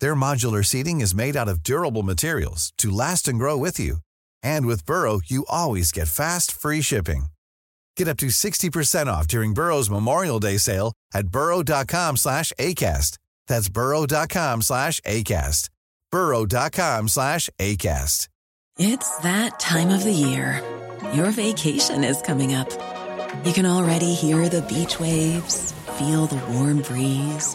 Their modular seating is made out of durable materials to last and grow with you. And with Burrow, you always get fast, free shipping. Get up to 60% off during Burrow's Memorial Day sale at burrow.com slash ACAST. That's burrow.com slash ACAST. burrow.com slash ACAST. It's that time of the year. Your vacation is coming up. You can already hear the beach waves, feel the warm breeze,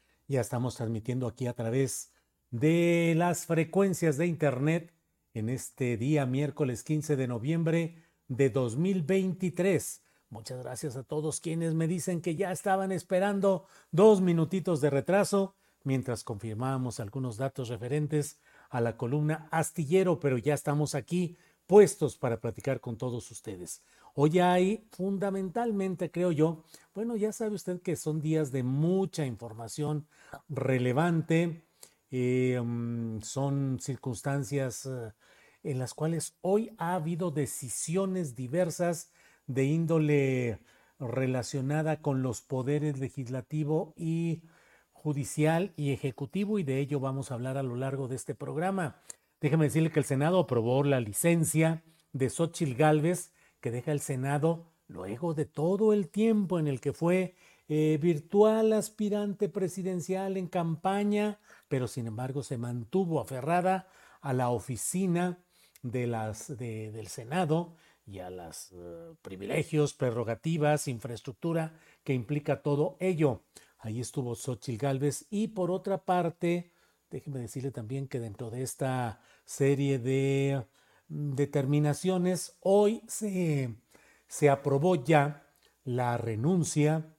Ya estamos transmitiendo aquí a través de las frecuencias de Internet en este día miércoles 15 de noviembre de 2023. Muchas gracias a todos quienes me dicen que ya estaban esperando dos minutitos de retraso mientras confirmábamos algunos datos referentes a la columna astillero, pero ya estamos aquí puestos para platicar con todos ustedes. Hoy hay fundamentalmente, creo yo, bueno, ya sabe usted que son días de mucha información relevante, mm, son circunstancias eh, en las cuales hoy ha habido decisiones diversas de índole relacionada con los poderes legislativo y judicial y ejecutivo y de ello vamos a hablar a lo largo de este programa. Déjeme decirle que el Senado aprobó la licencia de Xochitl Gálvez que deja el Senado luego de todo el tiempo en el que fue eh, virtual aspirante presidencial en campaña, pero sin embargo se mantuvo aferrada a la oficina de las, del Senado y a los eh, privilegios, prerrogativas, infraestructura que implica todo ello. Ahí estuvo Xochitl Gálvez y por otra parte, déjeme decirle también que dentro de esta serie de determinaciones, hoy se, se aprobó ya la renuncia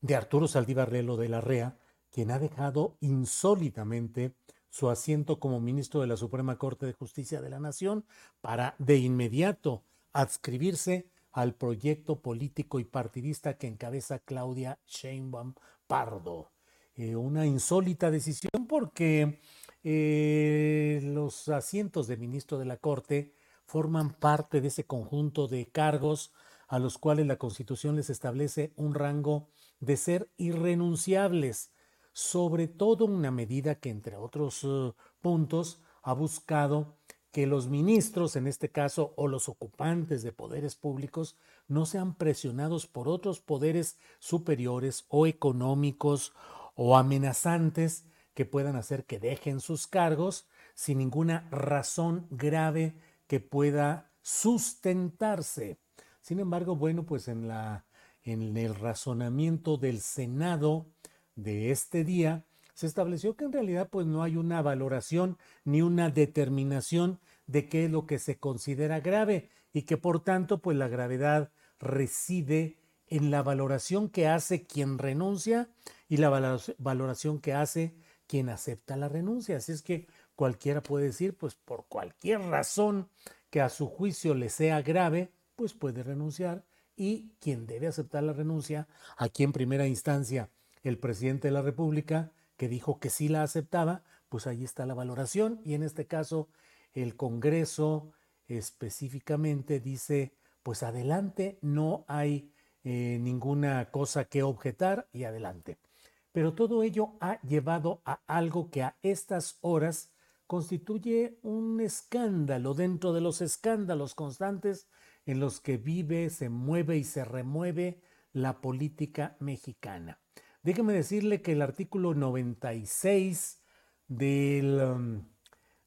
de Arturo Saldívar Lelo de la REA, quien ha dejado insólitamente su asiento como ministro de la Suprema Corte de Justicia de la Nación para de inmediato adscribirse al proyecto político y partidista que encabeza Claudia Sheinbaum Pardo. Eh, una insólita decisión porque eh, los asientos de ministro de la Corte forman parte de ese conjunto de cargos a los cuales la Constitución les establece un rango de ser irrenunciables, sobre todo una medida que, entre otros eh, puntos, ha buscado que los ministros, en este caso, o los ocupantes de poderes públicos, no sean presionados por otros poderes superiores o económicos o amenazantes que puedan hacer que dejen sus cargos sin ninguna razón grave que pueda sustentarse. Sin embargo, bueno, pues en, la, en el razonamiento del Senado de este día, se estableció que en realidad pues no hay una valoración ni una determinación de qué es lo que se considera grave y que por tanto pues la gravedad reside en la valoración que hace quien renuncia y la valoración que hace quien acepta la renuncia. Así es que cualquiera puede decir, pues por cualquier razón que a su juicio le sea grave, pues puede renunciar y quien debe aceptar la renuncia, aquí en primera instancia el presidente de la República, que dijo que sí la aceptaba, pues ahí está la valoración y en este caso el Congreso específicamente dice, pues adelante, no hay eh, ninguna cosa que objetar y adelante. Pero todo ello ha llevado a algo que a estas horas constituye un escándalo dentro de los escándalos constantes en los que vive, se mueve y se remueve la política mexicana. Déjeme decirle que el artículo 96 del, um,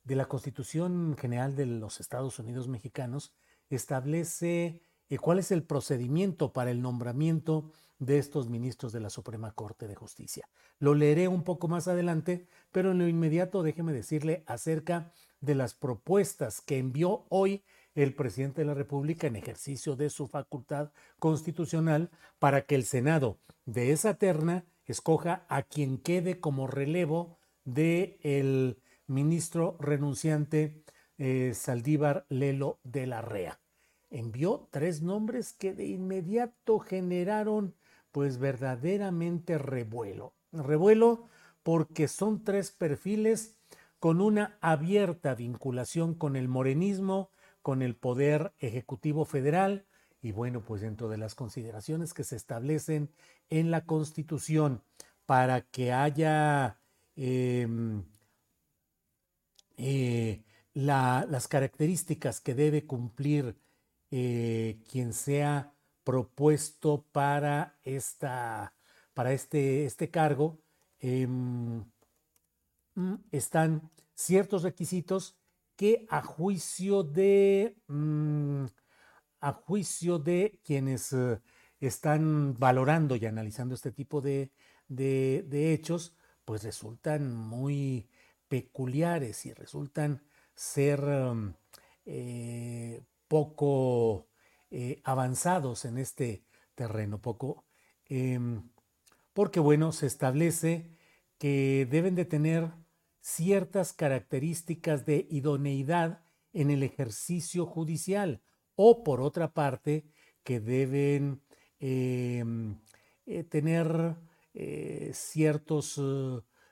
de la Constitución General de los Estados Unidos Mexicanos establece eh, cuál es el procedimiento para el nombramiento de estos ministros de la Suprema Corte de Justicia. Lo leeré un poco más adelante, pero en lo inmediato déjeme decirle acerca de las propuestas que envió hoy el presidente de la República en ejercicio de su facultad constitucional para que el Senado de esa terna escoja a quien quede como relevo de el ministro renunciante eh, Saldívar Lelo de la Rea. Envió tres nombres que de inmediato generaron pues verdaderamente revuelo. Revuelo porque son tres perfiles con una abierta vinculación con el morenismo, con el poder ejecutivo federal y bueno, pues dentro de las consideraciones que se establecen en la Constitución para que haya em, eh, las características que debe cumplir eh, quien sea propuesto para, esta, para este, este cargo, em, mm, están ciertos requisitos que a juicio de, mm, a juicio de quienes eh, están valorando y analizando este tipo de, de, hechos, pues resultan muy peculiares y resultan ser mm, eh, poco eh, avanzados en este terreno, poco, em, porque bueno, se establece que deben de tener ciertas características de idoneidad en el ejercicio judicial o por otra parte que deben em, eh, tener eh, ciertos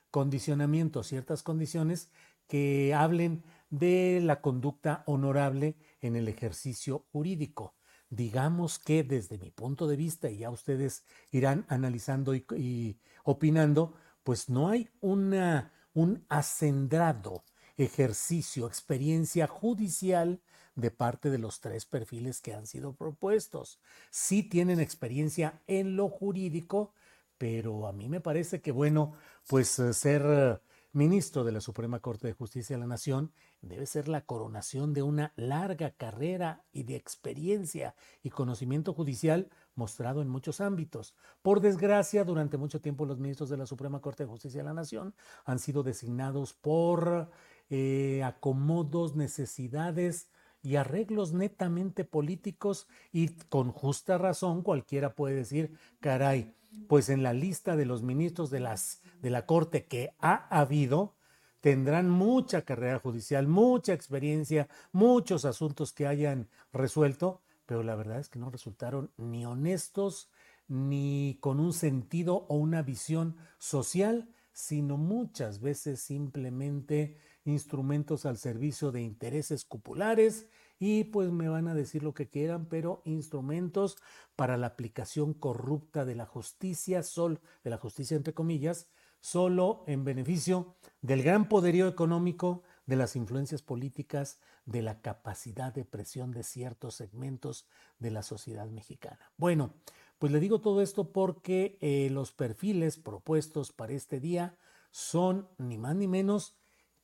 condicionamientos, ciertas condiciones que hablen de la conducta honorable en el ejercicio jurídico digamos que desde mi punto de vista, y ya ustedes irán analizando y, opinando, pues no hay una, un acendrado ejercicio, experiencia judicial de parte de los tres perfiles que han sido propuestos. Sí tienen experiencia en lo jurídico, pero a mí me parece que, bueno, pues eh, ser ministro de la Suprema Corte de Justicia de la Nación debe ser la coronación de una larga carrera y de experiencia y conocimiento judicial mostrado en muchos ámbitos. Por desgracia, durante mucho tiempo los ministros de la Suprema Corte de Justicia de la Nación han sido designados por eh, acomodos, necesidades y arreglos netamente políticos y con justa razón cualquiera puede decir, caray, pues en la lista de los ministros de, las, de la Corte que ha habido, tendrán mucha carrera judicial, mucha experiencia, muchos asuntos que hayan resuelto, pero la verdad es que no resultaron ni honestos, ni con un sentido o una visión social, sino muchas veces simplemente instrumentos al servicio de intereses cupulares y pues me van a decir lo que quieran, pero instrumentos para la aplicación corrupta de la justicia, sol, de la justicia entre comillas, solo en beneficio del gran poderío económico, de las influencias políticas, de la capacidad de presión de ciertos segmentos de la sociedad mexicana. Bueno, pues le digo todo esto porque eh, los perfiles propuestos para este día son ni más ni menos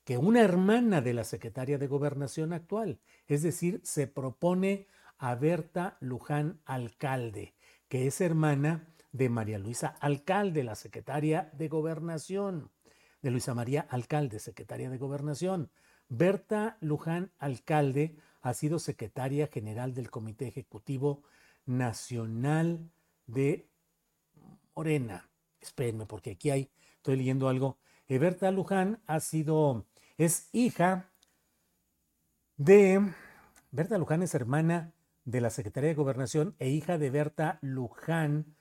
que una hermana de la secretaria de gobernación actual, es decir, se propone a Berta Luján Alcalde, que es hermana de María Luisa Alcalde, la secretaria de gobernación, de Luisa María Alcalde, secretaria de gobernación. Berta Luján Alcalde ha sido secretaria general del Comité Ejecutivo Nacional de Morena. Espérenme, porque aquí hay, estoy leyendo algo. Eh, Berta Luján ha sido es hija de... Berta Luján es hermana de la Secretaría de Gobernación e hija de Berta Luján,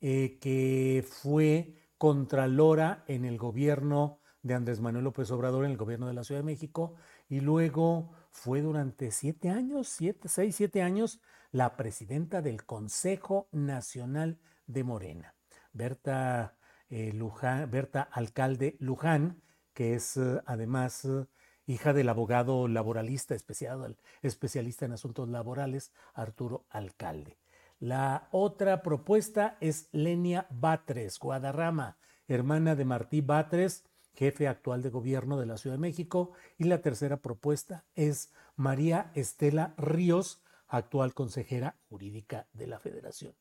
eh, que fue contralora en el gobierno de Andrés Manuel López Obrador, en el gobierno de la Ciudad de México, y luego fue durante siete años, siete, seis, siete años, la presidenta del Consejo Nacional de Morena. Berta, eh, Luján, Berta Alcalde Luján que es eh, además eh, hija del abogado laboralista especialista en asuntos laborales, Arturo Alcalde. La otra propuesta es Lenia Batres, Guadarrama, hermana de Martí Batres, jefe actual de gobierno de la Ciudad de México. Y la tercera propuesta es María Estela Ríos, actual consejera jurídica de la Federación.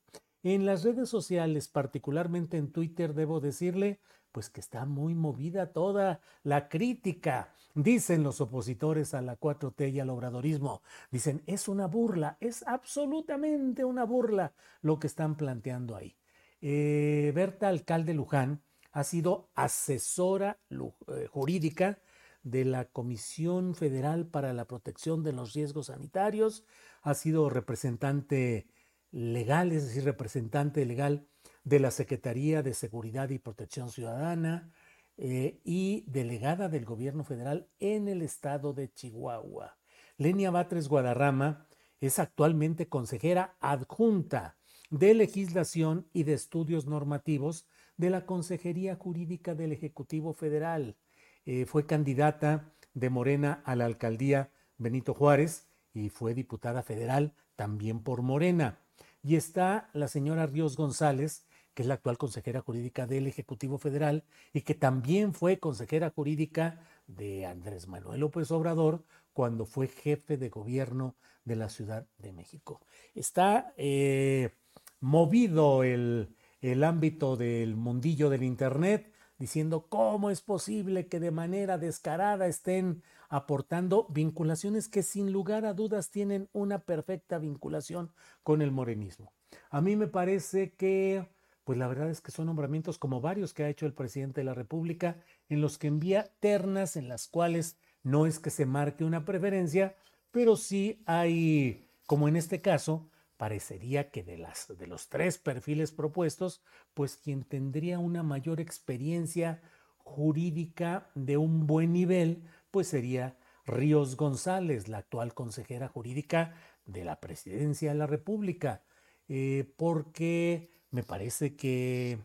En las redes sociales, particularmente en Twitter, debo decirle, pues que está muy movida toda la crítica, dicen los opositores a la 4T y al obradorismo. Dicen, es una burla, es absolutamente una burla lo que están planteando ahí. Eh, Berta Alcalde Luján ha sido asesora eh, jurídica de la Comisión Federal para la Protección de los Riesgos Sanitarios, ha sido representante legal, es decir, representante legal de la Secretaría de Seguridad y Protección Ciudadana eh, y delegada del gobierno federal en el estado de Chihuahua. Lenia Batres Guadarrama es actualmente consejera adjunta de Legislación y de Estudios Normativos de la Consejería Jurídica del Ejecutivo Federal. Eh, fue candidata de Morena a la alcaldía Benito Juárez y fue diputada federal también por Morena. Y está la señora Ríos González, que es la actual consejera jurídica del Ejecutivo Federal y que también fue consejera jurídica de Andrés Manuel López Obrador cuando fue jefe de gobierno de la Ciudad de México. Está eh, movido el, el ámbito del mundillo del Internet diciendo cómo es posible que de manera descarada estén aportando vinculaciones que sin lugar a dudas tienen una perfecta vinculación con el morenismo. A mí me parece que, pues la verdad es que son nombramientos como varios que ha hecho el presidente de la República, en los que envía ternas en las cuales no es que se marque una preferencia, pero sí hay, como en este caso, parecería que de, las, de los tres perfiles propuestos, pues quien tendría una mayor experiencia jurídica de un buen nivel, pues sería Ríos González, la actual consejera jurídica de la Presidencia de la República, eh, porque me parece que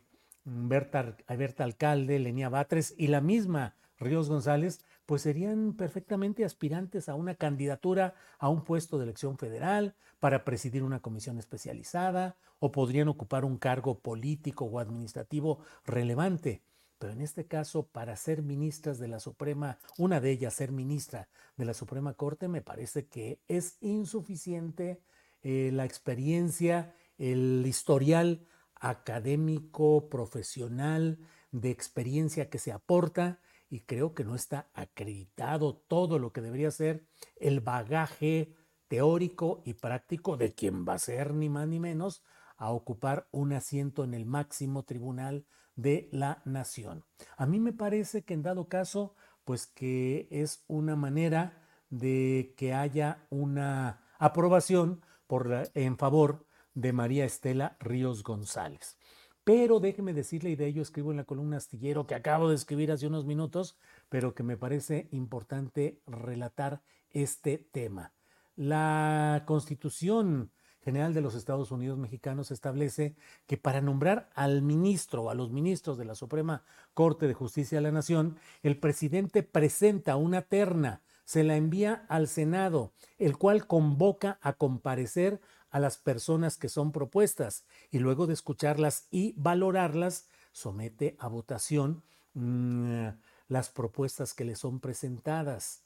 Berta, Alcalde, Lenia Batres y la misma Ríos González pues serían perfectamente aspirantes a una candidatura a un puesto de elección federal, para presidir una comisión especializada, o podrían ocupar un cargo político o administrativo relevante. Pero en este caso, para ser ministras de la Suprema, una de ellas ser ministra de la Suprema Corte, me parece que es insuficiente eh, la experiencia, el historial académico, profesional, de experiencia que se aporta y creo que no está acreditado todo lo que debería ser el bagaje teórico y práctico de quien va a ser ni más ni menos a ocupar un asiento en el máximo tribunal de la nación. A mí me parece que en dado caso, pues que es una manera de que haya una aprobación por en favor de María Estela Ríos González. Pero déjeme decirle, y de ello escribo en la columna astillero que acabo de escribir hace unos minutos, pero que me parece importante relatar este tema. La Constitución General de los Estados Unidos Mexicanos establece que para nombrar al ministro o a los ministros de la Suprema Corte de Justicia de la Nación, el presidente presenta una terna, se la envía al Senado, el cual convoca a comparecer a las personas que son propuestas y luego de escucharlas y valorarlas, somete a votación mm, las propuestas que le son presentadas.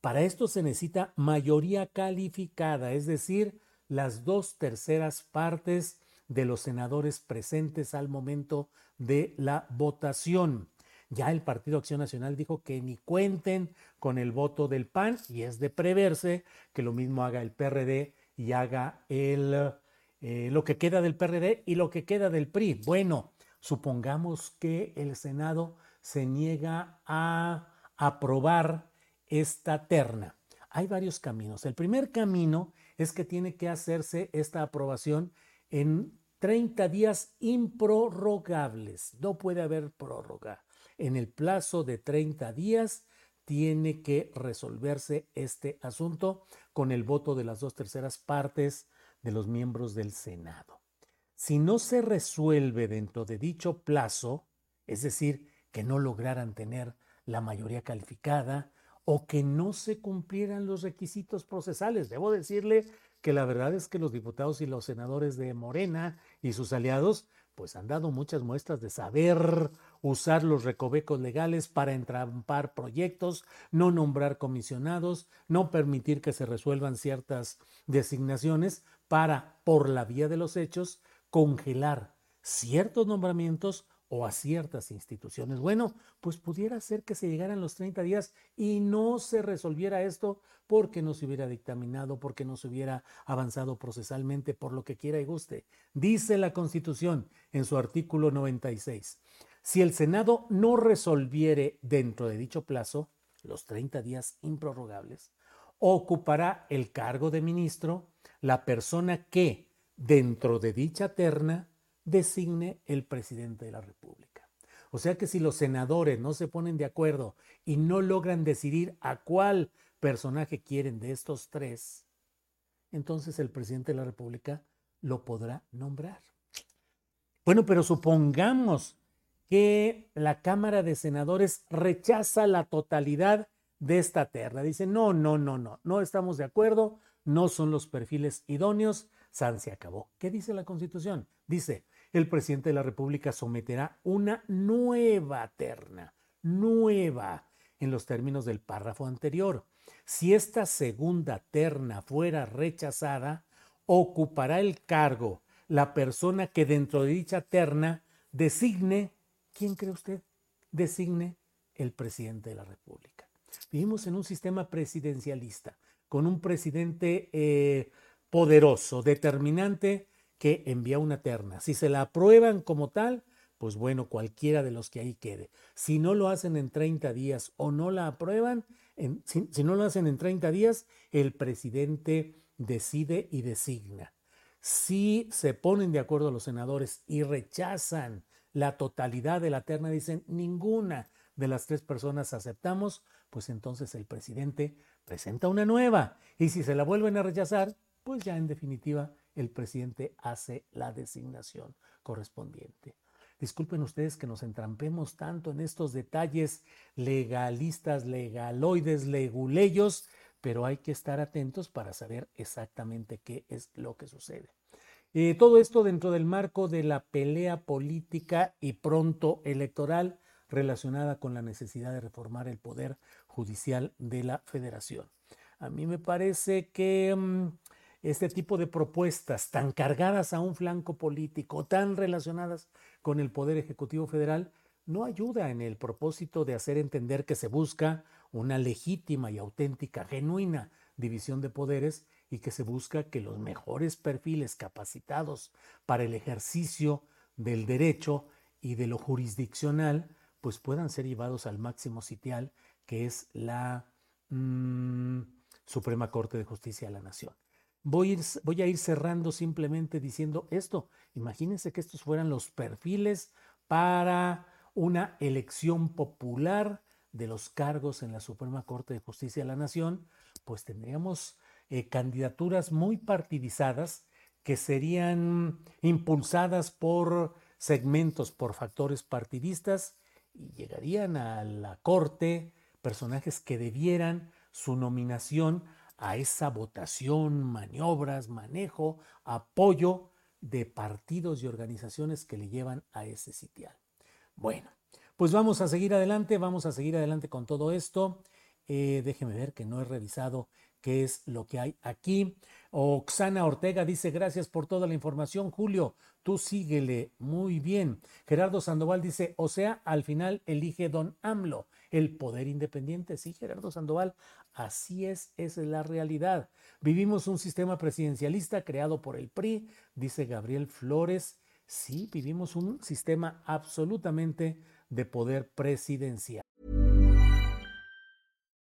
Para esto se necesita mayoría calificada, es decir, las dos terceras partes de los senadores presentes al momento de la votación. Ya el Partido Acción Nacional dijo que ni cuenten con el voto del PAN y es de preverse que lo mismo haga el PRD y haga el, eh, lo que queda del PRD y lo que queda del PRI. Bueno, supongamos que el Senado se niega a aprobar esta terna. Hay varios caminos. El primer camino es que tiene que hacerse esta aprobación en 30 días improrrogables. No puede haber prórroga. En el plazo de 30 días tiene que resolverse este asunto con el voto de las dos terceras partes de los miembros del Senado. Si no se resuelve dentro de dicho plazo, es decir, que no lograran tener la mayoría calificada o que no se cumplieran los requisitos procesales, debo decirle que la verdad es que los diputados y los senadores de Morena y sus aliados pues han dado muchas muestras de saber usar los recovecos legales para entrampar proyectos, no nombrar comisionados, no permitir que se resuelvan ciertas designaciones para, por la vía de los hechos, congelar ciertos nombramientos o a ciertas instituciones. Bueno, pues pudiera ser que se llegaran los 30 días y no se resolviera esto porque no se hubiera dictaminado, porque no se hubiera avanzado procesalmente, por lo que quiera y guste. Dice la Constitución en su artículo 96, si el Senado no resolviere dentro de dicho plazo, los 30 días improrrogables, ocupará el cargo de ministro la persona que, dentro de dicha terna, designe el presidente de la República. O sea que si los senadores no se ponen de acuerdo y no logran decidir a cuál personaje quieren de estos tres, entonces el presidente de la República lo podrá nombrar. Bueno, pero supongamos que la Cámara de Senadores rechaza la totalidad de esta terna. Dice, no, no, no, no, no estamos de acuerdo, no son los perfiles idóneos, San se acabó. ¿Qué dice la Constitución? Dice, el presidente de la República someterá una nueva terna, nueva, en los términos del párrafo anterior. Si esta segunda terna fuera rechazada, ocupará el cargo la persona que dentro de dicha terna designe, ¿quién cree usted? Designe el presidente de la República. Vivimos en un sistema presidencialista, con un presidente eh, poderoso, determinante, que envía una terna. Si se la aprueban como tal, pues bueno, cualquiera de los que ahí quede. Si no lo hacen en 30 días o no la aprueban, si, no lo hacen en 30 días, el presidente decide y designa. Si se ponen de acuerdo los senadores y rechazan la totalidad de la terna, dicen ninguna de las tres personas aceptamos, pues entonces el presidente presenta una nueva. Y si se la vuelven a rechazar, pues ya en definitiva el presidente hace la designación correspondiente. Disculpen ustedes que nos entrampemos tanto en estos detalles legalistas, legaloides, leguleyos, pero hay que estar atentos para saber exactamente qué es lo que sucede. Eh, todo esto dentro del marco de la pelea política y pronto electoral relacionada con la necesidad de reformar el poder judicial de la federación. A mí me parece que mm, este tipo de propuestas tan cargadas a un flanco político, tan relacionadas con el Poder Ejecutivo Federal, no ayuda en el propósito de hacer entender que se busca una legítima y auténtica, genuina división de poderes y que se busca que los mejores perfiles capacitados para el ejercicio del derecho y de lo jurisdiccional pues puedan ser llevados al máximo sitial que es la mm, Suprema Corte de Justicia de la Nación. Voy a, ir, cerrando simplemente diciendo esto. Imagínense que estos fueran los perfiles para una elección popular de los cargos en la Suprema Corte de Justicia de la Nación, pues tendríamos eh, candidaturas muy partidizadas que serían impulsadas por segmentos, por factores partidistas y llegarían a la Corte personajes que debieran su nominación a esa votación, maniobras, manejo, apoyo de partidos y organizaciones que le llevan a ese sitial. Bueno, pues vamos a seguir adelante, vamos a seguir adelante con todo esto. Eh, déjeme ver que no he revisado qué es lo que hay aquí. Oxana Ortega dice, gracias por toda la información, Julio, tú síguele muy bien. Gerardo Sandoval dice, o sea, al final elige don AMLO, el poder independiente. Sí, Gerardo Sandoval, Así es, es la realidad. Vivimos un sistema presidencialista creado por el PRI, dice Gabriel Flores. Sí, vivimos un sistema absolutamente de poder presidencial.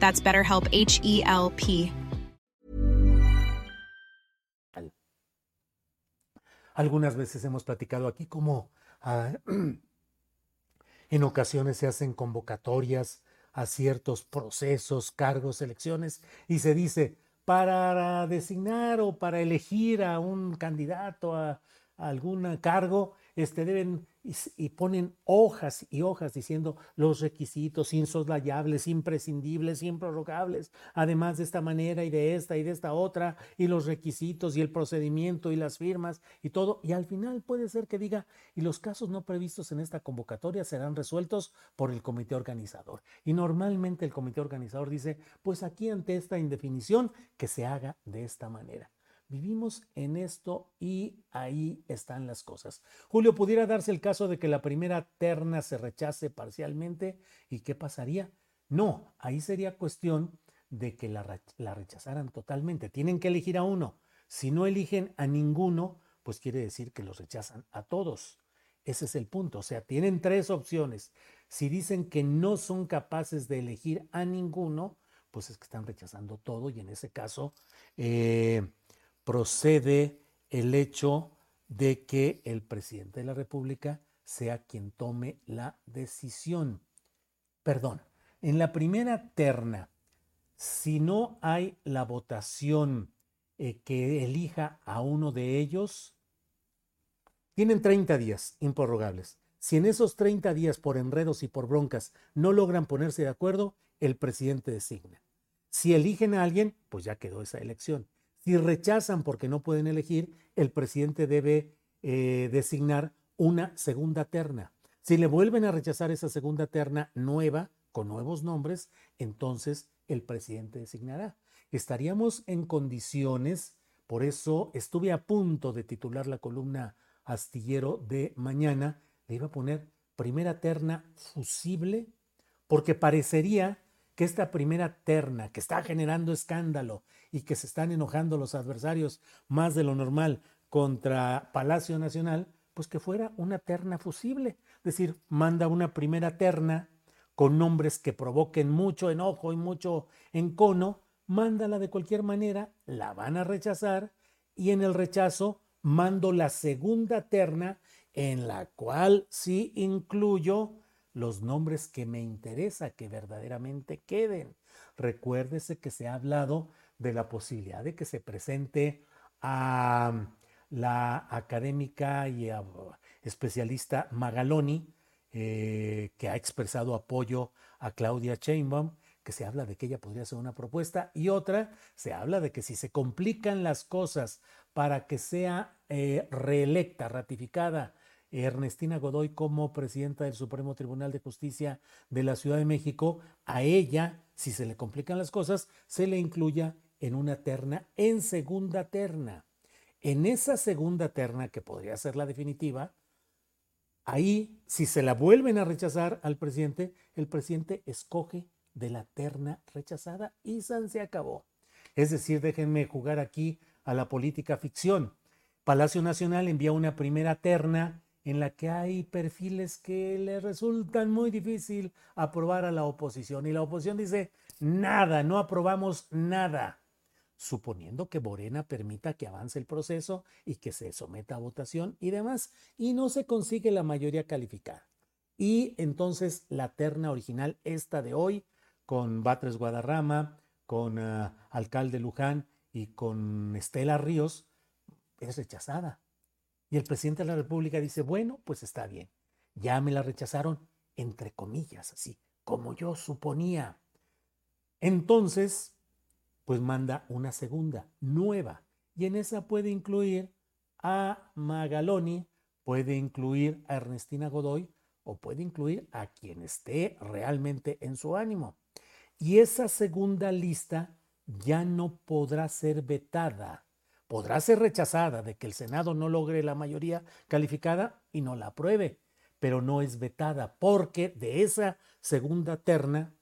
That's BetterHelp H E L P. Algunas veces hemos platicado aquí cómo ah, en ocasiones se hacen convocatorias a ciertos procesos, cargos, elecciones y se dice para designar o para elegir a un candidato a, a algún cargo, este, deben y, ponen hojas y hojas diciendo los requisitos insoslayables, imprescindibles, improrrogables, además de esta manera y de esta y de esta otra, y los requisitos y el procedimiento y las firmas y todo. Y al final puede ser que diga, y los casos no previstos en esta convocatoria serán resueltos por el comité organizador. Y normalmente el comité organizador dice, pues aquí ante esta indefinición, que se haga de esta manera. Vivimos en esto y ahí están las cosas. Julio, ¿pudiera darse el caso de que la primera terna se rechace parcialmente? ¿Y qué pasaría? No, ahí sería cuestión de que la, la, rechazaran totalmente. Tienen que elegir a uno. Si no eligen a ninguno, pues quiere decir que los rechazan a todos. Ese es el punto. O sea, tienen tres opciones. Si dicen que no son capaces de elegir a ninguno, pues es que están rechazando todo y en ese caso... Eh, procede el hecho de que el presidente de la República sea quien tome la decisión. Perdón, en la primera terna, si no hay la votación eh, que elija a uno de ellos, tienen 30 días improrrogables. Si en esos 30 días por enredos y por broncas no logran ponerse de acuerdo, el presidente designa. Si eligen a alguien, pues ya quedó esa elección. Si rechazan porque no pueden elegir, el presidente debe eh, designar una segunda terna. Si le vuelven a rechazar esa segunda terna nueva, con nuevos nombres, entonces el presidente designará. Estaríamos en condiciones, por eso estuve a punto de titular la columna astillero de mañana, le iba a poner primera terna fusible, porque parecería que esta primera terna que está generando escándalo y que se están enojando los adversarios más de lo normal contra Palacio Nacional, pues que fuera una terna fusible. Es decir, manda una primera terna con nombres que provoquen mucho enojo y mucho encono, mándala de cualquier manera, la van a rechazar y en el rechazo mando la segunda terna en la cual sí incluyo los nombres que me interesa que verdaderamente queden. Recuérdese que se ha hablado de la posibilidad de que se presente a la académica y especialista Magaloni, eh, que ha expresado apoyo a Claudia Sheinbaum, que se habla de que ella podría ser una propuesta, y otra, se habla de que si se complican las cosas para que sea eh, reelecta, ratificada Ernestina Godoy como presidenta del Supremo Tribunal de Justicia de la Ciudad de México, a ella, si se le complican las cosas, se le incluya en una terna, en segunda terna. En esa segunda terna, que podría ser la definitiva, ahí, si se la vuelven a rechazar al presidente, el presidente escoge de la terna rechazada y se acabó. Es decir, déjenme jugar aquí a la política ficción. Palacio Nacional envía una primera terna en la que hay perfiles que le resultan muy difícil aprobar a la oposición. Y la oposición dice, nada, no aprobamos nada, suponiendo que Morena permita que avance el proceso y que se someta a votación y demás, y no se consigue la mayoría calificada. Y entonces la terna original, esta de hoy, con Batres Guadarrama, con uh, alcalde Luján y con Estela Ríos, es rechazada. Y el presidente de la República dice, bueno, pues está bien. Ya me la rechazaron, entre comillas, así, como yo suponía. Entonces, pues manda una segunda, nueva. Y en esa puede incluir a Magaloni, puede incluir a Ernestina Godoy o puede incluir a quien esté realmente en su ánimo. Y esa segunda lista ya no podrá ser vetada, podrá ser rechazada de que el Senado no logre la mayoría calificada y no la apruebe, pero no es vetada porque de esa segunda terna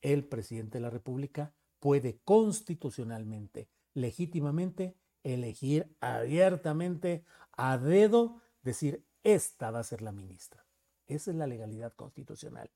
el presidente de la República puede constitucionalmente, legítimamente, elegir abiertamente a dedo, decir, esta va a ser la ministra. Esa es la legalidad constitucional.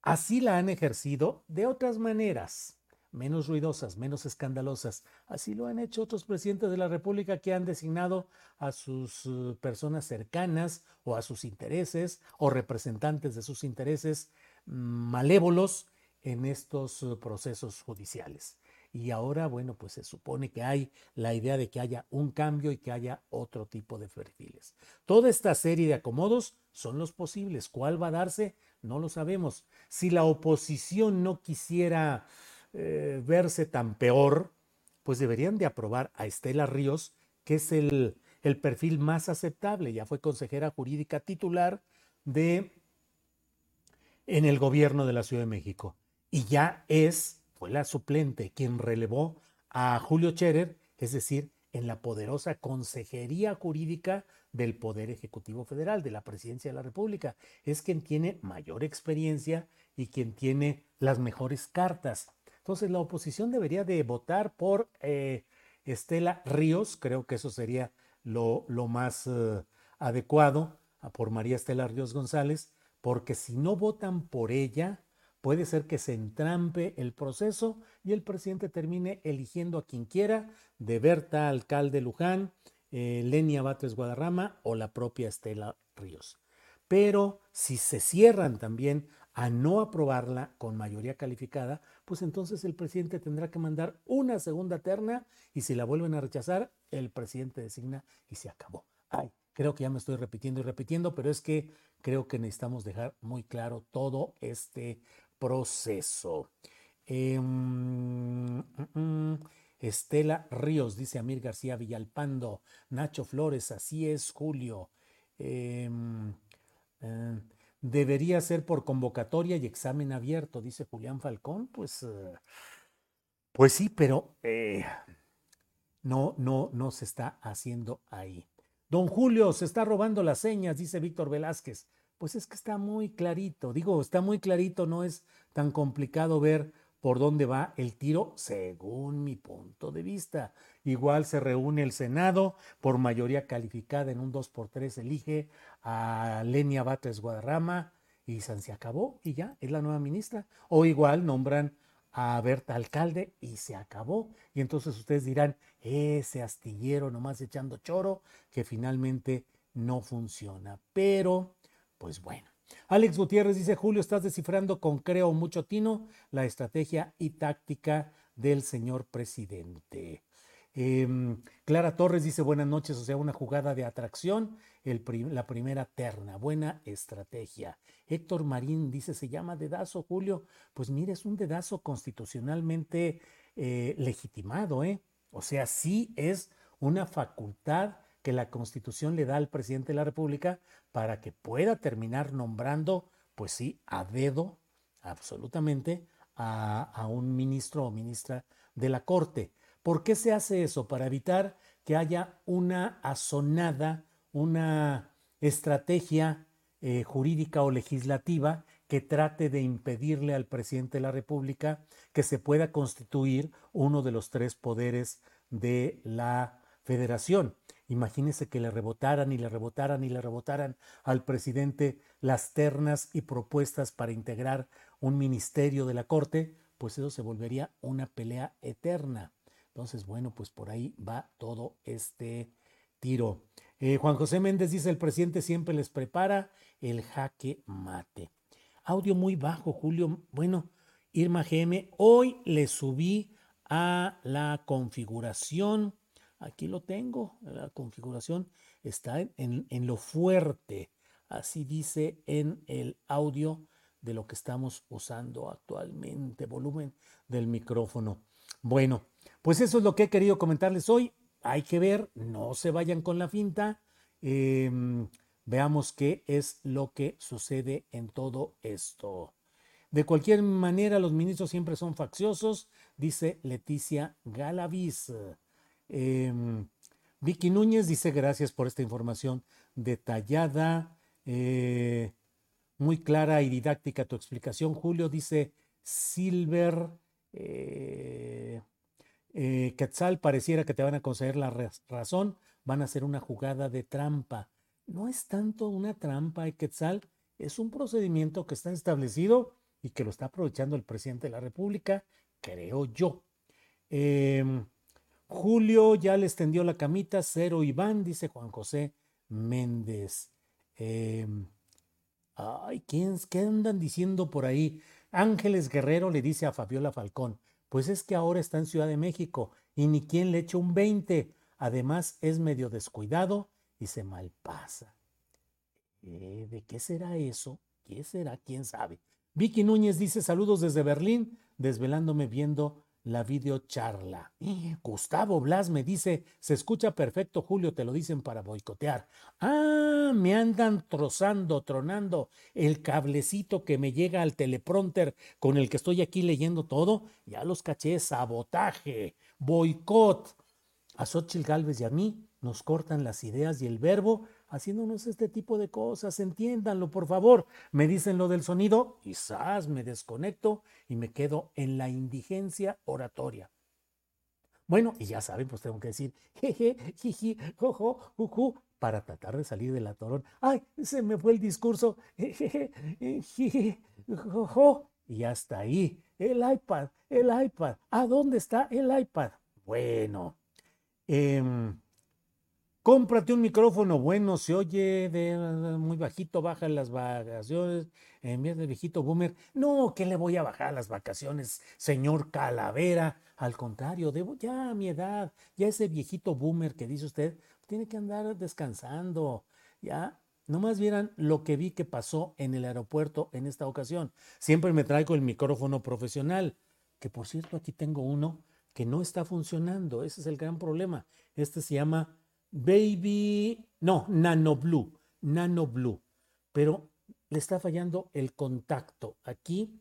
Así la han ejercido de otras maneras, menos ruidosas, menos escandalosas. Así lo han hecho otros presidentes de la República que han designado a sus eh, personas cercanas o a sus intereses o representantes de sus intereses mm, malévolos en estos eh, procesos judiciales. Y ahora, bueno, pues se supone que hay la idea de que haya un cambio y que haya otro tipo de perfiles. Toda esta serie de acomodos son los posibles. ¿Cuál va a darse? No lo sabemos. Si la oposición no quisiera eh, verse tan peor, pues deberían de aprobar a Estela Ríos, que es el, el perfil más aceptable. Ya fue consejera jurídica titular de en el gobierno de la Ciudad de México. Y ya es fue la suplente quien relevó a Julio Scherer, es decir, en la poderosa Consejería Jurídica del Poder Ejecutivo Federal, de la Presidencia de la República. Es quien tiene mayor experiencia y quien tiene las mejores cartas. Entonces la oposición debería de votar por eh, Estela Ríos, creo que eso sería lo, más eh, adecuado, por María Estela Ríos González, porque si no votan por ella, Puede ser que se entrampe el proceso y el presidente termine eligiendo a quien quiera, de Berta, alcalde Luján, eh, Lenia Batres Guadarrama o la propia Estela Ríos. Pero si se cierran también a no aprobarla con mayoría calificada, pues entonces el presidente tendrá que mandar una segunda terna y si la vuelven a rechazar, el presidente designa y se acabó. Ay, creo que ya me estoy repitiendo y repitiendo, pero es que creo que necesitamos dejar muy claro todo este proceso. Em, mm, mm, Estela Ríos, dice Amir García Villalpando. Nacho Flores, así es, Julio. Em, eh, debería ser por convocatoria y examen abierto, dice Julián Falcón. Pues, eh, pues sí, pero eh, no, no, no se está haciendo ahí. Don Julio, se está robando las señas, dice Víctor Velázquez. Pues es que está muy clarito, digo, está muy clarito, no es tan complicado ver por dónde va el tiro, según mi punto de vista. Igual se reúne el Senado por mayoría calificada en un 2 por 3 elige a Lenia Batres Guadarrama y se acabó y ya es la nueva ministra. O igual nombran a Berta alcalde y se acabó. Y entonces ustedes dirán, ese astillero nomás echando choro que finalmente no funciona. Pero pues bueno. Alex Gutiérrez dice, Julio, estás descifrando con creo mucho tino la estrategia y táctica del señor presidente. Em, Clara Torres dice, buenas noches, o sea, una jugada de atracción, la primera terna, buena estrategia. Héctor Marín dice, se llama dedazo, Julio. Pues mire, es un dedazo constitucionalmente eh, legitimado, ¿eh? O sea, sí es una facultad que la Constitución le da al presidente de la República para que pueda terminar nombrando, pues sí, a dedo, absolutamente, a, un ministro o ministra de la Corte. ¿Por qué se hace eso? Para evitar que haya una asonada, una estrategia eh, jurídica o legislativa que trate de impedirle al presidente de la República que se pueda constituir uno de los tres poderes de la federación. Imagínese que le rebotaran y le rebotaran y le rebotaran al presidente las ternas y propuestas para integrar un ministerio de la Corte, pues eso se volvería una pelea eterna. Entonces, bueno, pues por ahí va todo este tiro. Eh, Juan José Méndez dice, el presidente siempre les prepara el jaque mate. Audio muy bajo, Julio. Bueno, Irma GM, hoy le subí a la configuración. Aquí lo tengo, la configuración está en, en lo fuerte, así dice en el audio de lo que estamos usando actualmente, volumen del micrófono. Bueno, pues eso es lo que he querido comentarles hoy. Hay que ver, no se vayan con la finta. Em, veamos qué es lo que sucede en todo esto. De cualquier manera, los ministros siempre son facciosos, dice Leticia Galaviz. Em, Vicky Núñez dice gracias por esta información detallada. Eh, muy clara y didáctica tu explicación, Julio. Dice Silver. Eh, eh, Quetzal, pareciera que te van a conceder la razón, van a hacer una jugada de trampa. No es tanto una trampa, Quetzal, es un procedimiento que está establecido y que lo está aprovechando el presidente de la República, creo yo. Julio ya le extendió la camita, cero Iván, dice Juan José Méndez. Em, Ay, ¿quién, ¿qué andan diciendo por ahí? Ángeles Guerrero le dice a Fabiola Falcón, pues es que ahora está en Ciudad de México y ni quien le eche un 20. Además es medio descuidado y se malpasa. Eh, ¿De qué será eso? ¿Qué será? ¿Quién sabe? Vicky Núñez dice saludos desde Berlín, desvelándome viendo la videocharla. Gustavo Blas me dice, se escucha perfecto, Julio, te lo dicen para boicotear. Ah, me andan trozando, tronando el cablecito que me llega al teleprompter con el que estoy aquí leyendo todo. Ya los caché, sabotaje, boicot. A Xochitl Galvez y a mí nos cortan las ideas y el verbo haciéndonos este tipo de cosas. Entiéndanlo, por favor. Me dicen lo del sonido, quizás me desconecto y me quedo en la indigencia oratoria. Bueno, y ya saben, pues tengo que decir jeje, jiji, jojo, juju, para tratar de salir del atorón. ¡Ay! Se me fue el discurso. Jeje, jiji, jojo. Y hasta ahí. El iPad, el iPad. ¿A dónde está el iPad? Bueno. Eh, Cómprate un micrófono bueno, se oye muy bajito, baja las vacaciones, en vez de viejito boomer. No, que le voy a bajar las vacaciones, señor Calavera. Al contrario, debo ya a mi edad, ya ese viejito boomer que dice usted, tiene que andar descansando. Ya, nomás vieran lo que vi que pasó en el aeropuerto en esta ocasión. Siempre me traigo el micrófono profesional, que por cierto aquí tengo uno que no está funcionando. Ese es el gran problema. Este se llama Baby, no, Nano Blue, Nano Blue, pero le está fallando el contacto. Aquí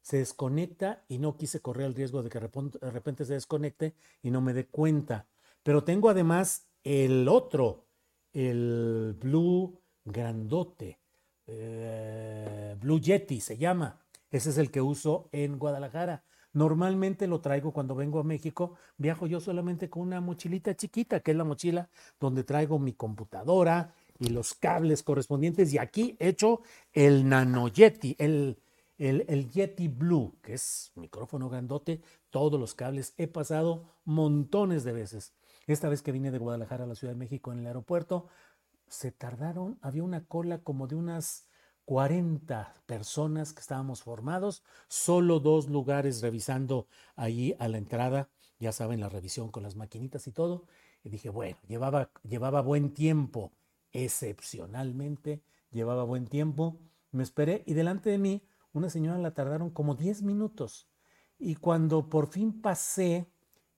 se desconecta y no quise correr el riesgo de que de repente se desconecte y no me dé cuenta. Pero tengo además el otro, el Blue Grandote, eh, Blue Yeti se llama. Ese es el que uso en Guadalajara. Normalmente lo traigo cuando vengo a México, viajo yo solamente con una mochilita chiquita, que es la mochila donde traigo mi computadora y los cables correspondientes. Y aquí he hecho el Nano Yeti, el, el, el Yeti Blue, que es micrófono grandote, todos los cables. He pasado montones de veces. Esta vez que vine de Guadalajara a la Ciudad de México en el aeropuerto, se tardaron, había una cola como de unas 40 personas que estábamos formados, solo dos lugares revisando ahí a la entrada, ya saben, la revisión con las maquinitas y todo. Y dije, bueno, llevaba, llevaba buen tiempo, excepcionalmente, llevaba buen tiempo. Me esperé y delante de mí una señora la tardaron como 10 minutos. Y cuando por fin pasé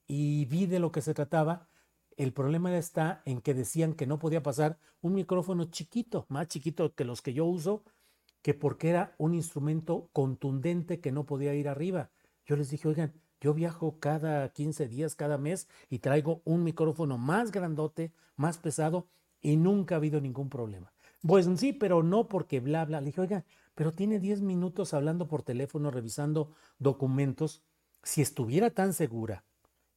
y vi de lo que se trataba, el problema está en que decían que no podía pasar un micrófono chiquito, más chiquito que los que yo uso, que porque era un instrumento contundente que no podía ir arriba. Yo les dije, oigan, yo viajo cada 15 días, cada mes y traigo un micrófono más grandote, más pesado y nunca ha habido ningún problema. Pues sí, pero no porque bla, bla. Le dije, oigan, pero tiene 10 minutos hablando por teléfono, revisando documentos. Si estuviera tan segura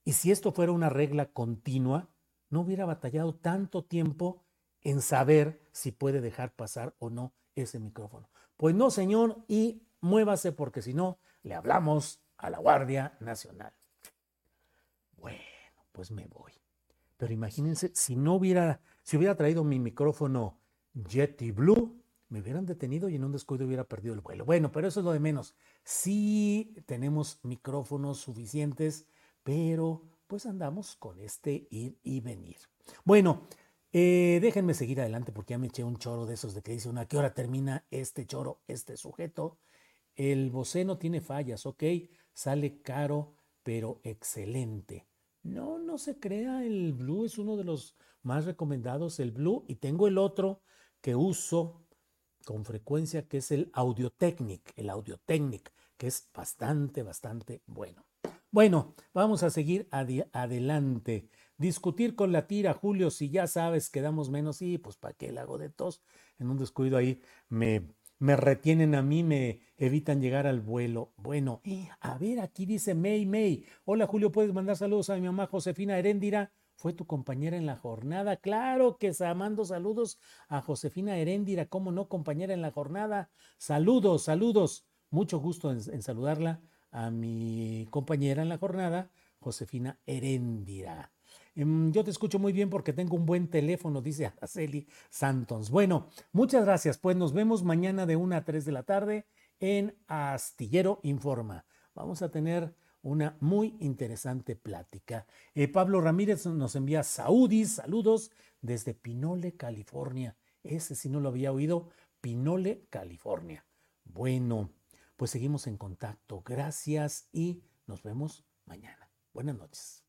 y si esto fuera una regla continua, no hubiera batallado tanto tiempo en saber si puede dejar pasar o no ese micrófono. Pues no, señor, y muévase porque si no, le hablamos a la Guardia Nacional. Bueno, pues me voy. Pero imagínense, si no hubiera, si hubiera traído mi micrófono Jetty Blue, me hubieran detenido y en un descuido hubiera perdido el vuelo. Bueno, pero eso es lo de menos. Sí tenemos micrófonos suficientes pero pues andamos con este ir y venir. Bueno, eh, déjenme seguir adelante porque ya me eché un choro de esos de que dice una, ¿a qué hora termina este choro, este sujeto? El boceno tiene fallas, ok, sale caro, pero excelente. No, no se crea, el Blue es uno de los más recomendados, el Blue, y tengo el otro que uso con frecuencia, que es el Audiotechnic, el Audiotechnic, que es bastante, bastante bueno. Bueno, vamos a seguir adelante. Discutir con la tira, Julio, si ya sabes que damos menos, y pues para qué el hago de tos. En un descuido ahí me, me retienen a mí, me evitan llegar al vuelo. Bueno, a ver, aquí dice May May. Hola Julio, ¿puedes mandar saludos a mi mamá Josefina Heréndira? Fue tu compañera en la jornada. Claro que mando saludos a Josefina Heréndira, ¿cómo no, compañera en la jornada? Saludos, saludos. Mucho gusto en saludarla a mi compañera en la jornada, Josefina Heréndira. Em, yo te escucho muy bien porque tengo un buen teléfono, dice Araceli Santos. Bueno, muchas gracias. Pues nos vemos mañana de 1 a 3 de la tarde en Astillero Informa. Vamos a tener una muy interesante plática. Eh, Pablo Ramírez nos envía saudis, saludos desde Pinole, California. Ese si no lo había oído, Pinole, California. Bueno, pues seguimos en contacto. Gracias y nos vemos mañana. Buenas noches.